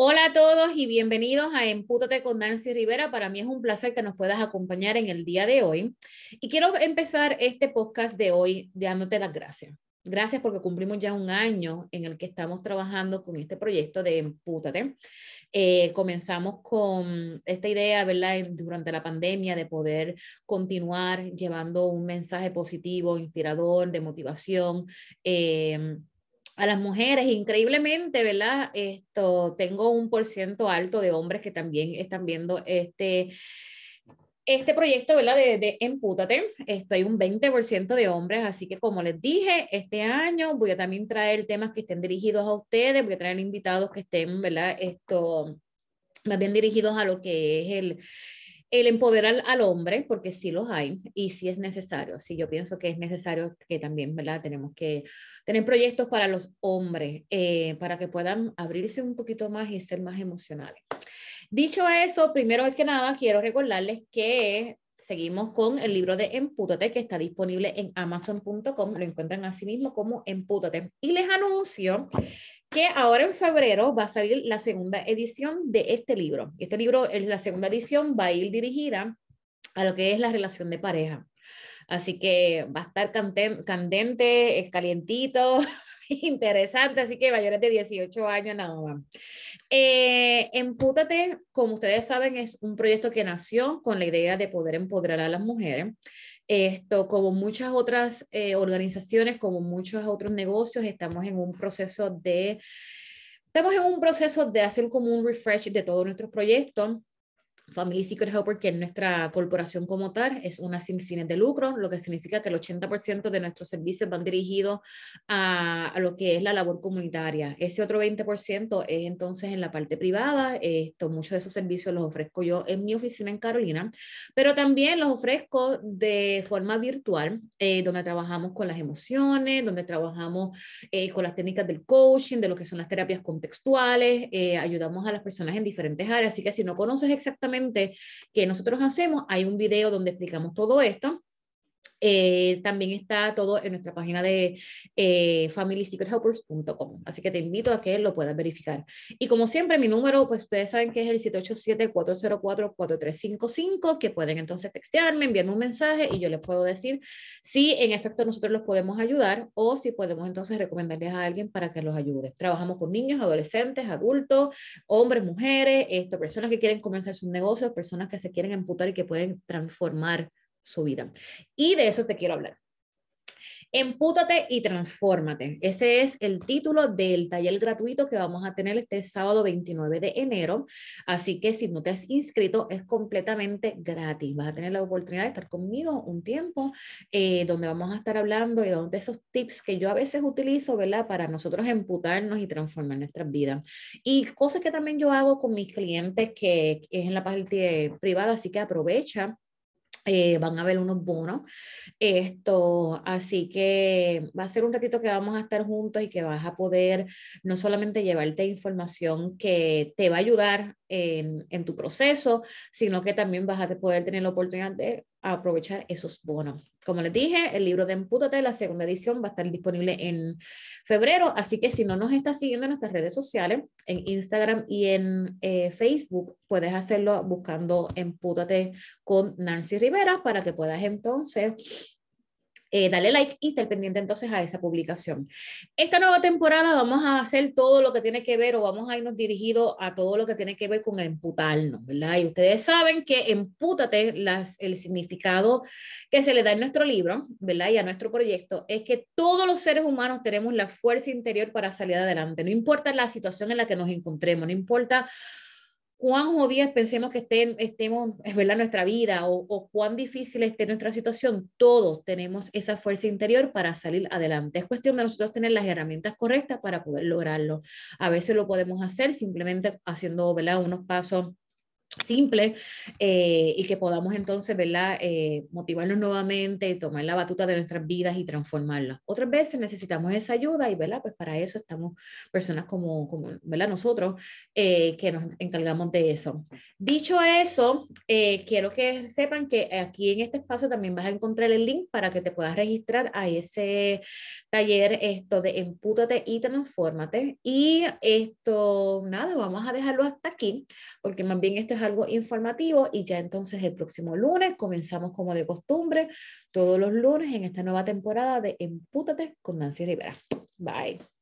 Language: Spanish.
Hola a todos y bienvenidos a Empútate con Nancy Rivera. Para mí es un placer que nos puedas acompañar en el día de hoy. Y quiero empezar este podcast de hoy dándote las gracias. Gracias porque cumplimos ya un año en el que estamos trabajando con este proyecto de Empútate. Eh, comenzamos con esta idea, ¿verdad? Durante la pandemia de poder continuar llevando un mensaje positivo, inspirador, de motivación. Eh, a las mujeres, increíblemente, ¿verdad? Esto, tengo un por ciento alto de hombres que también están viendo este, este proyecto, ¿verdad? De, de Empútate. Estoy un 20% de hombres, así que como les dije, este año voy a también traer temas que estén dirigidos a ustedes, voy a traer invitados que estén, ¿verdad? Esto, más bien dirigidos a lo que es el, el empoderar al hombre, porque sí los hay y sí es necesario. Sí, yo pienso que es necesario que también, ¿verdad? Tenemos que tener proyectos para los hombres, eh, para que puedan abrirse un poquito más y ser más emocionales. Dicho eso, primero que nada, quiero recordarles que seguimos con el libro de Empútate que está disponible en amazon.com. Lo encuentran así mismo como Empútate. Y les anuncio que ahora en febrero va a salir la segunda edición de este libro. Este libro, la segunda edición, va a ir dirigida a lo que es la relación de pareja. Así que va a estar candente, calientito, interesante, así que mayores de 18 años nada más. Eh, Empútate, como ustedes saben, es un proyecto que nació con la idea de poder empoderar a las mujeres. Esto, como muchas otras eh, organizaciones, como muchos otros negocios, estamos en un proceso de, estamos en un proceso de hacer como un refresh de todos nuestros proyectos. Family Secret Helper, que es nuestra corporación como tal, es una sin fines de lucro, lo que significa que el 80% de nuestros servicios van dirigidos a, a, lo que es la labor comunitaria. Ese otro 20% es entonces en la parte privada. Esto, muchos de esos servicios los ofrezco yo en mi oficina en Carolina, pero también los ofrezco de forma virtual, eh, donde trabajamos con las emociones, donde trabajamos eh, con las técnicas del coaching, de lo que son las terapias contextuales, eh, ayudamos a las personas en diferentes áreas. Así que si no conoces exactamente que nosotros hacemos. Hay un video donde explicamos todo esto. Eh, también está todo en nuestra página de eh, familysecrethelpers.com. Así que te invito a que lo puedas verificar. Y como siempre, mi número, pues ustedes saben que es el 787-404-4355, que pueden entonces textearme, enviarme un mensaje y yo les puedo decir si en efecto nosotros los podemos ayudar o si podemos entonces recomendarles a alguien para que los ayude. Trabajamos con niños, adolescentes, adultos, hombres, mujeres, esto, personas que quieren comenzar sus negocios, personas que se quieren amputar y que pueden transformar su vida. Y de eso te quiero hablar. Empútate y transfórmate. Ese es el título del taller gratuito que vamos a tener este sábado 29 de enero. Así que si no te has inscrito, es completamente gratis. Vas a tener la oportunidad de estar conmigo un tiempo eh, donde vamos a estar hablando de, de esos tips que yo a veces utilizo, ¿verdad? Para nosotros emputarnos y transformar nuestras vidas. Y cosas que también yo hago con mis clientes que es en la parte privada, así que aprovecha eh, van a ver unos bonos. Esto, así que va a ser un ratito que vamos a estar juntos y que vas a poder no solamente llevarte información que te va a ayudar en, en tu proceso, sino que también vas a poder tener la oportunidad de aprovechar esos bonos. Como les dije, el libro de Empútate, la segunda edición, va a estar disponible en febrero, así que si no nos estás siguiendo en nuestras redes sociales, en Instagram y en eh, Facebook, puedes hacerlo buscando Empútate con Nancy Rivera para que puedas entonces eh, dale like y estar pendiente entonces a esa publicación. Esta nueva temporada vamos a hacer todo lo que tiene que ver o vamos a irnos dirigidos a todo lo que tiene que ver con emputarnos, ¿verdad? Y ustedes saben que empútate, las, el significado que se le da en nuestro libro, ¿verdad? Y a nuestro proyecto es que todos los seres humanos tenemos la fuerza interior para salir adelante, no importa la situación en la que nos encontremos, no importa cuán jodidas pensemos que estén, estemos, es verdad, nuestra vida o, o, cuán difícil esté nuestra situación, todos tenemos esa fuerza interior para salir adelante. Es cuestión de nosotros tener las herramientas correctas para poder lograrlo. A veces lo podemos hacer simplemente haciendo, ¿verdad? Unos pasos simple eh, y que podamos entonces, ¿verdad? Eh, motivarnos nuevamente, tomar la batuta de nuestras vidas y transformarlas. Otras veces necesitamos esa ayuda y, ¿verdad? Pues para eso estamos personas como, como ¿verdad? Nosotros eh, que nos encargamos de eso. Dicho eso, quiero que sepan que aquí en este espacio también vas a encontrar el link para que te puedas registrar a ese taller esto de empútate y transfórmate. Y esto, nada, vamos a dejarlo hasta aquí, porque más bien esto es algo informativo y ya entonces el próximo lunes comenzamos como de costumbre, todos los lunes en esta nueva temporada de Empútate con Nancy Rivera. Bye.